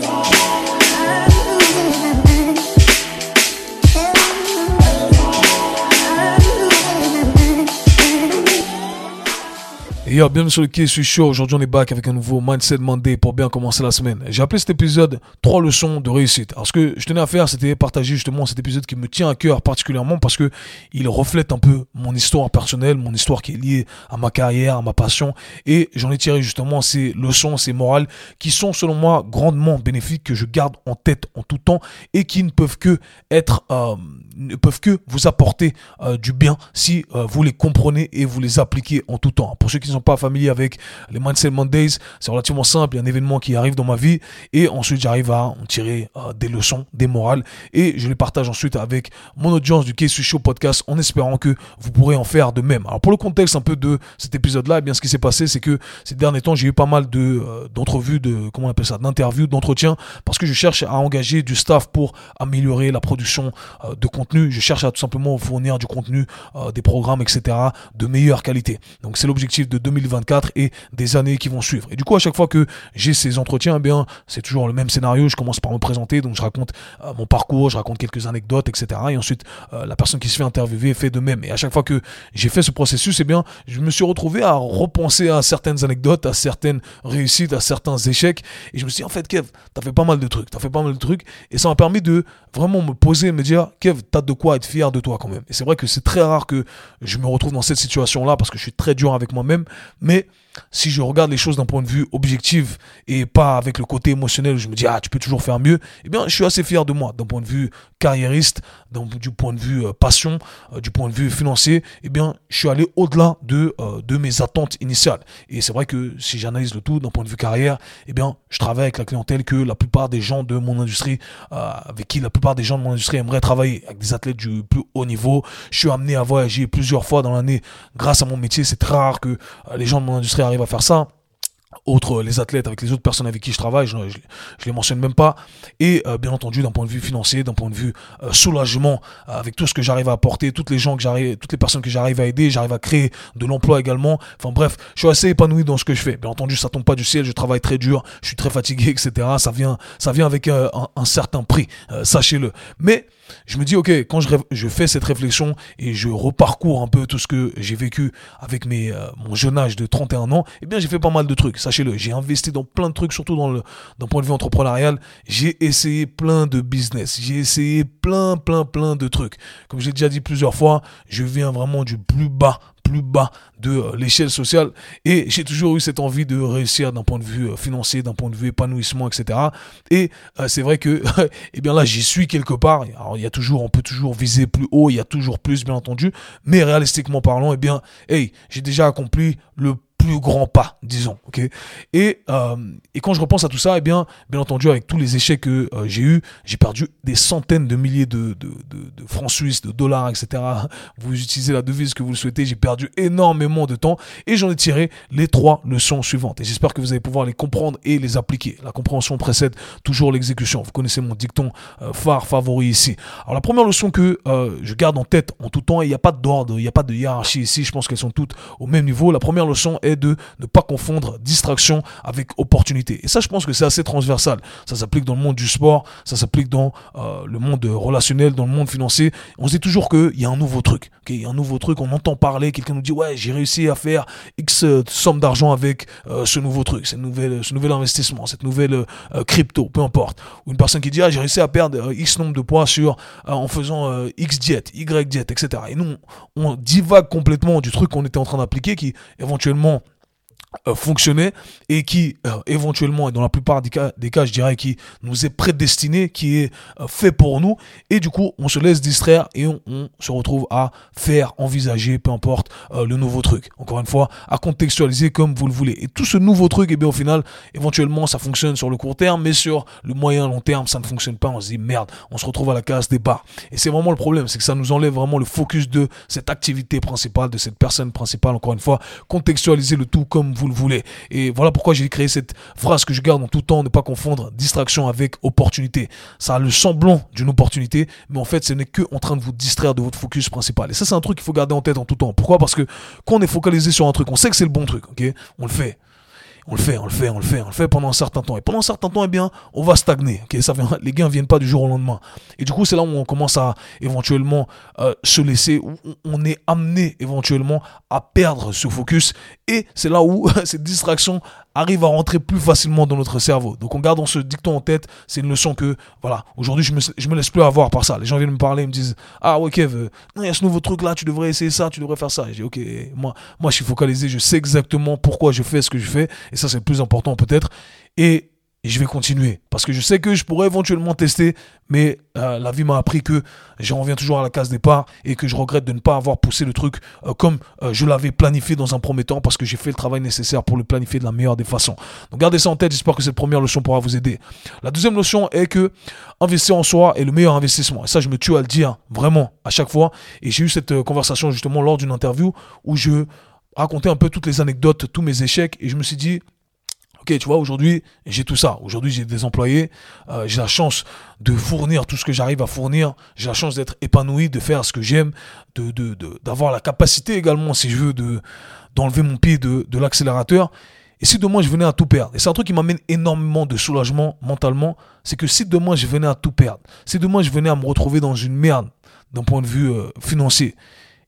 today. Bienvenue sur le quai, je suis chaud. Aujourd'hui, on est back avec un nouveau Mindset Monday pour bien commencer la semaine. J'ai appelé cet épisode 3 leçons de réussite. Alors, ce que je tenais à faire, c'était partager justement cet épisode qui me tient à cœur particulièrement parce que il reflète un peu mon histoire personnelle, mon histoire qui est liée à ma carrière, à ma passion. Et j'en ai tiré justement ces leçons, ces morales qui sont, selon moi, grandement bénéfiques, que je garde en tête en tout temps et qui ne peuvent que être, euh, ne peuvent que vous apporter euh, du bien si euh, vous les comprenez et vous les appliquez en tout temps. Pour ceux qui sont pas familier avec les Mindset Mondays, c'est relativement simple. Il y a un événement qui arrive dans ma vie et ensuite j'arrive à en tirer euh, des leçons, des morales et je les partage ensuite avec mon audience du Case Show podcast en espérant que vous pourrez en faire de même. Alors pour le contexte un peu de cet épisode-là, eh bien ce qui s'est passé, c'est que ces derniers temps, j'ai eu pas mal de euh, d'entrevues, de comment on appelle ça, d'interviews, d'entretiens, parce que je cherche à engager du staff pour améliorer la production euh, de contenu. Je cherche à tout simplement fournir du contenu, des programmes, etc., de meilleure qualité. Donc c'est l'objectif de 2024 et des années qui vont suivre. Et du coup, à chaque fois que j'ai ces entretiens, eh bien, c'est toujours le même scénario. Je commence par me présenter, donc je raconte euh, mon parcours, je raconte quelques anecdotes, etc. Et ensuite, euh, la personne qui se fait interviewer fait de même. Et à chaque fois que j'ai fait ce processus, eh bien, je me suis retrouvé à repenser à certaines anecdotes, à certaines réussites, à certains échecs. Et je me suis dit, en fait, Kev, t'as fait pas mal de trucs, t'as fait pas mal de trucs. Et ça m'a permis de vraiment me poser et me dire, Kev, t'as de quoi être fier de toi quand même. Et c'est vrai que c'est très rare que je me retrouve dans cette situation-là parce que je suis très dur avec moi-même. Mais si je regarde les choses d'un point de vue objectif et pas avec le côté émotionnel où je me dis ah tu peux toujours faire mieux, eh bien je suis assez fier de moi d'un point de vue carriériste, du point de vue euh, passion, euh, du point de vue financier, eh bien je suis allé au-delà de euh, de mes attentes initiales. Et c'est vrai que si j'analyse le tout d'un point de vue carrière, eh bien je travaille avec la clientèle que la plupart des gens de mon industrie avec qui la plupart des gens de mon industrie aimeraient travailler avec des athlètes du plus haut niveau. Je suis amené à voyager plusieurs fois dans l'année grâce à mon métier, c'est très rare que les gens de mon industrie arrive à faire ça. Autres les athlètes avec les autres personnes avec qui je travaille je, je, les mentionne même pas. Et euh, bien entendu d'un point de vue financier d'un point de vue euh, soulagement avec tout ce que j'arrive à apporter toutes les gens que j'arrive toutes les personnes que j'arrive à aider j'arrive à créer de l'emploi également. Enfin bref je suis assez épanoui dans ce que je fais. Bien entendu ça tombe pas du ciel je travaille très dur je suis très fatigué etc ça vient ça vient avec euh, un, un, certain prix sachez-le. Mais je me dis, ok, quand je, fais cette réflexion et je reparcours un peu tout ce que j'ai vécu avec euh, mon jeune âge de 31 ans, eh bien, j'ai fait pas mal de trucs. Sachez-le, j'ai investi dans plein de trucs, surtout dans le, d'un point de vue entrepreneurial. J'ai essayé plein de business. J'ai essayé plein, plein, plein de trucs. Comme j'ai déjà dit plusieurs fois, je viens vraiment du plus bas plus bas de euh, l'échelle sociale et j'ai toujours eu cette envie de réussir d'un point de vue euh, financier, d'un point de vue épanouissement, etc. Et euh, c'est vrai que, eh bien là, j'y suis quelque part. Alors, il y a toujours, on peut toujours viser plus haut, il y a toujours plus, bien entendu. Mais réalistiquement parlant, eh bien, hey, j'ai déjà accompli le plus grand pas, disons. ok? Et, euh, et quand je repense à tout ça, eh bien, bien entendu, avec tous les échecs que euh, j'ai eu, j'ai perdu des centaines de milliers de, de, de, francs suisses, de dollars, etc. Vous utilisez la devise que vous le souhaitez. J'ai perdu énormément de temps et j'en ai tiré les trois leçons suivantes. Et j'espère que vous allez pouvoir les comprendre et les appliquer. La compréhension précède toujours l'exécution. Vous connaissez mon dicton euh, phare favori ici. Alors la première leçon que je garde en tête en tout temps, il n'y a pas d'ordre, il n'y a pas de hiérarchie ici. Je pense qu'elles sont toutes au même niveau. La première leçon est de ne pas confondre distraction avec opportunité. Et ça, je pense que c'est assez transversal. Ça s'applique dans le monde du sport, ça s'applique dans euh, le monde relationnel, dans le monde financier. On se dit toujours qu'il y a un nouveau truc. Il y a un nouveau truc, on entend parler, quelqu'un nous dit, ouais, j'ai réussi à faire X euh, somme d'argent avec euh, ce nouveau truc, cette nouvelle, ce nouvel investissement, cette nouvelle crypto, peu importe. Ou une personne qui dit, ah, j'ai réussi à perdre X nombre de poids sur, en faisant X diète, Y diète, etc. Et nous, on divague complètement du truc qu'on était en train d'appliquer qui, éventuellement, euh, fonctionner et qui euh, éventuellement et dans la plupart des cas, des cas je dirais qui nous est prédestiné qui est euh, fait pour nous. Et du coup on se laisse distraire et on, se retrouve à faire envisager peu importe le nouveau truc. Encore une fois à contextualiser comme vous le voulez. Et tout ce nouveau truc et eh bien au final éventuellement ça fonctionne sur le court terme mais sur le moyen long terme ça ne fonctionne pas. On se dit merde on se retrouve à la case départ. Et c'est vraiment le problème c'est que ça nous enlève vraiment le focus de cette activité principale de cette personne principale. Encore une fois contextualiser le tout comme vous le voulez. Et voilà pourquoi j'ai créé cette phrase que je garde en tout temps, ne pas confondre distraction avec opportunité. Ça a le semblant d'une opportunité, mais en fait, ce n'est que en train de vous distraire de votre focus principal. Et ça, c'est un truc qu'il faut garder en tête en tout temps. Pourquoi? Parce que quand on est focalisé sur un truc, on sait que c'est le bon truc, ok? On le fait. On le fait, on le fait, on le fait, on le fait pendant un certain temps. Et pendant un certain temps, eh bien, on va stagner. ça vient, les gains viennent pas du jour au lendemain. Et du coup, c'est là où on commence à éventuellement euh, se laisser, où on est amené éventuellement à perdre ce focus. Et c'est là où cette distraction arrive à rentrer plus facilement dans notre cerveau. Donc on garde ce dicton en tête, c'est une leçon que, voilà, aujourd'hui je me, je me laisse plus avoir par ça. Les gens viennent me parler, ils me disent, ah ouais Kev, il y a ce nouveau truc là, tu devrais essayer ça, tu devrais faire ça. Et je dis, ok, moi, moi je suis focalisé, je sais exactement pourquoi je fais ce que je fais, et ça c'est le plus important peut-être. Et et je vais continuer. Parce que je sais que je pourrais éventuellement tester, mais euh, la vie m'a appris que j'en reviens toujours à la case départ et que je regrette de ne pas avoir poussé le truc euh, comme euh, je l'avais planifié dans un premier temps parce que j'ai fait le travail nécessaire pour le planifier de la meilleure des façons. Donc gardez ça en tête, j'espère que cette première leçon pourra vous aider. La deuxième leçon est que investir en soi est le meilleur investissement. Et ça, je me tue à le dire vraiment à chaque fois. Et j'ai eu cette conversation justement lors d'une interview où je racontais un peu toutes les anecdotes, tous mes échecs et je me suis dit, ok, tu vois, aujourd'hui, j'ai tout ça. Aujourd'hui, j'ai des employés. Euh, j'ai la chance de fournir tout ce que j'arrive à fournir. J'ai la chance d'être épanoui, de faire ce que j'aime, de, d'avoir la capacité également, si je veux, de, d'enlever mon pied de, de l'accélérateur. Et si demain je venais à tout perdre, et c'est un truc qui m'amène énormément de soulagement mentalement, c'est que si demain je venais à tout perdre, si demain je venais à me retrouver dans une merde d'un point de vue euh, financier,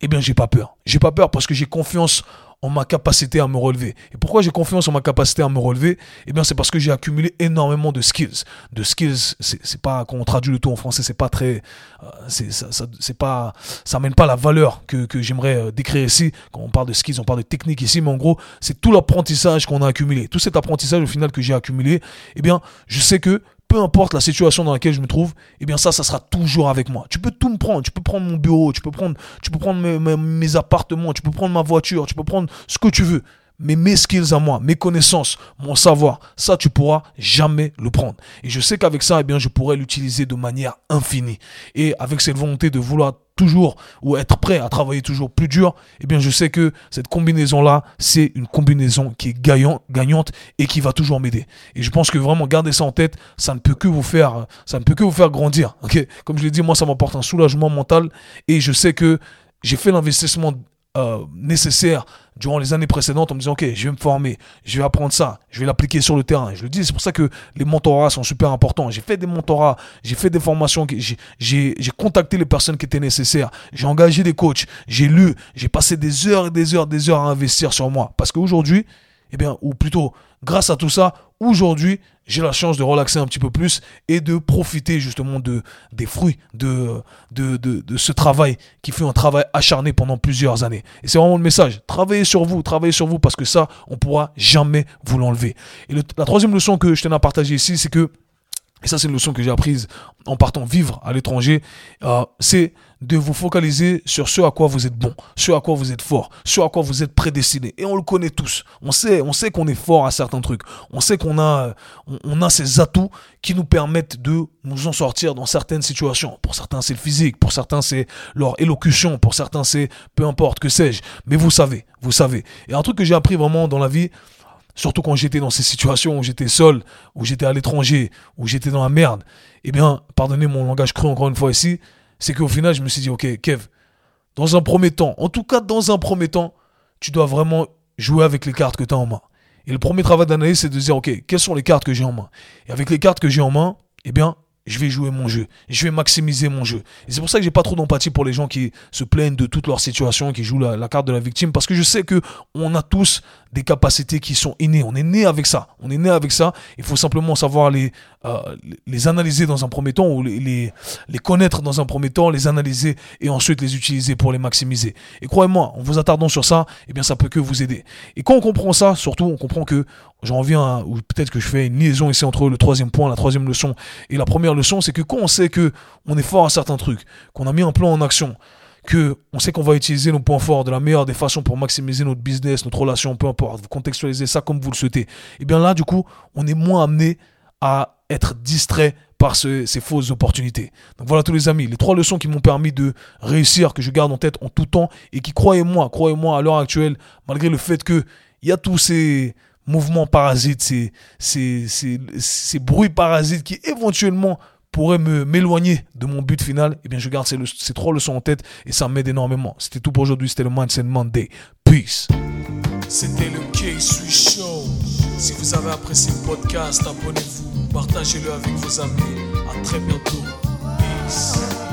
eh bien j'ai pas peur. J'ai pas peur parce que j'ai confiance en ma capacité à me relever. Et pourquoi j'ai confiance en ma capacité à me relever? Eh bien, c'est parce que j'ai accumulé énormément de skills. De skills, c'est pas, quand on traduit le tout en français, c'est pas très, euh, c'est ça, pas, ça amène pas la valeur que, que j'aimerais euh, décrire ici. Quand on parle de skills, on parle de technique ici, mais en gros, c'est tout l'apprentissage qu'on a accumulé. Tout cet apprentissage au final que j'ai accumulé, eh bien, je sais que peu importe la situation dans laquelle je me trouve, eh bien ça, ça sera toujours avec moi. Tu peux tout me prendre, tu peux prendre mon bureau, tu peux prendre, tu peux prendre mes, appartements, tu peux prendre ma voiture, tu peux prendre ce que tu veux. Mais mes skills à moi, mes connaissances, mon savoir, ça tu pourras jamais le prendre. Et je sais qu'avec ça, eh bien, je pourrais l'utiliser de manière infinie. Et avec cette volonté de vouloir toujours ou être prêt à travailler toujours plus dur, eh bien je sais que cette combinaison-là, c'est une combinaison qui est gagnant, gagnante et qui va toujours m'aider. Et je pense que vraiment garder ça en tête, ça ne peut que vous faire, ça ne peut que vous faire grandir. Comme je l'ai dit, moi ça m'apporte un soulagement mental et je sais que j'ai fait l'investissement euh, nécessaire durant les années précédentes en me disant ok je vais me former je vais apprendre ça je vais l'appliquer sur le terrain. Je le dis c'est pour ça que les mentorats sont super importants. J'ai fait des mentorats j'ai fait des formations j'ai contacté les personnes qui étaient nécessaires. J'ai engagé des coachs j'ai lu j'ai passé des heures et des heures des heures à investir sur moi. Parce qu'aujourd'hui eh bien ou plutôt grâce à tout ça aujourd'hui j'ai la chance de relaxer un petit peu plus et de profiter justement de, des fruits de, ce travail qui fait un travail acharné pendant plusieurs années. Et c'est vraiment le message. Travaillez sur vous, travaillez sur vous parce que ça, on pourra jamais vous l'enlever. Et la troisième leçon que je tenais à partager ici, c'est que et ça c'est une leçon que j'ai apprise en partant vivre à l'étranger, euh, c'est de vous focaliser sur ce à quoi vous êtes bon, ce à quoi vous êtes fort, ce à quoi vous êtes prédestiné. Et on le connaît tous. On sait, on sait qu'on est fort à certains trucs. On sait qu'on a, on, a ces atouts qui nous permettent de nous en sortir dans certaines situations. Pour certains c'est le physique, pour certains c'est leur élocution, pour certains c'est peu importe que sais-je. Mais vous savez, vous savez. Et un truc que j'ai appris vraiment dans la vie, Surtout quand j'étais dans ces situations où j'étais seul, où j'étais à l'étranger, où j'étais dans la merde. Eh bien, pardonnez mon langage cru encore une fois ici, c'est qu'au final, je me suis dit, ok, Kev, dans un premier temps, en tout cas dans un premier temps, tu dois vraiment jouer avec les cartes que tu as en main. Et le premier travail d'analyse, c'est de dire, ok, quelles sont les cartes que j'ai en main? Et avec les cartes que j'ai en main, eh bien, je vais jouer mon jeu, je vais maximiser mon jeu. Et c'est pour ça que j'ai pas trop d'empathie pour les gens qui se plaignent de toute leur situation, qui jouent la, carte de la victime, parce que je sais que on a tous des capacités qui sont innées. On est né avec ça. On est né avec ça. Il faut simplement savoir les, euh, les analyser dans un premier temps ou les, les, connaître dans un premier temps, les analyser et ensuite les utiliser pour les maximiser. Et croyez-moi, en vous attardant sur ça, eh bien, ça peut que vous aider. Et quand on comprend ça, surtout, on comprend que j'en reviens, ou peut-être que je fais une liaison ici entre le troisième point, la troisième leçon et la première leçon, c'est que quand on sait que on est fort à certains trucs, qu'on a mis un plan en action, que on sait qu'on va utiliser nos points forts de la meilleure des façons pour maximiser notre business, notre relation, peu importe, vous contextualisez ça comme vous le souhaitez, et eh bien là, du coup, on est moins amené à être distrait par ces fausses opportunités. Donc voilà tous les amis, les trois leçons qui m'ont permis de réussir, que je garde en tête en tout temps, et qui, croyez-moi, croyez-moi, à l'heure actuelle, malgré le fait que il y a tous ces mouvements parasites, ces, bruits parasites qui éventuellement pourrait me m'éloigner de mon but final, eh bien je garde ces, trois leçons en tête et ça m'aide énormément. C'était tout pour aujourd'hui, c'était le Mindset Monday. Peace. C'était le K-Sui Show. Si vous avez apprécié le podcast, abonnez-vous, partagez-le avec vos amis. Très bientôt. Peace.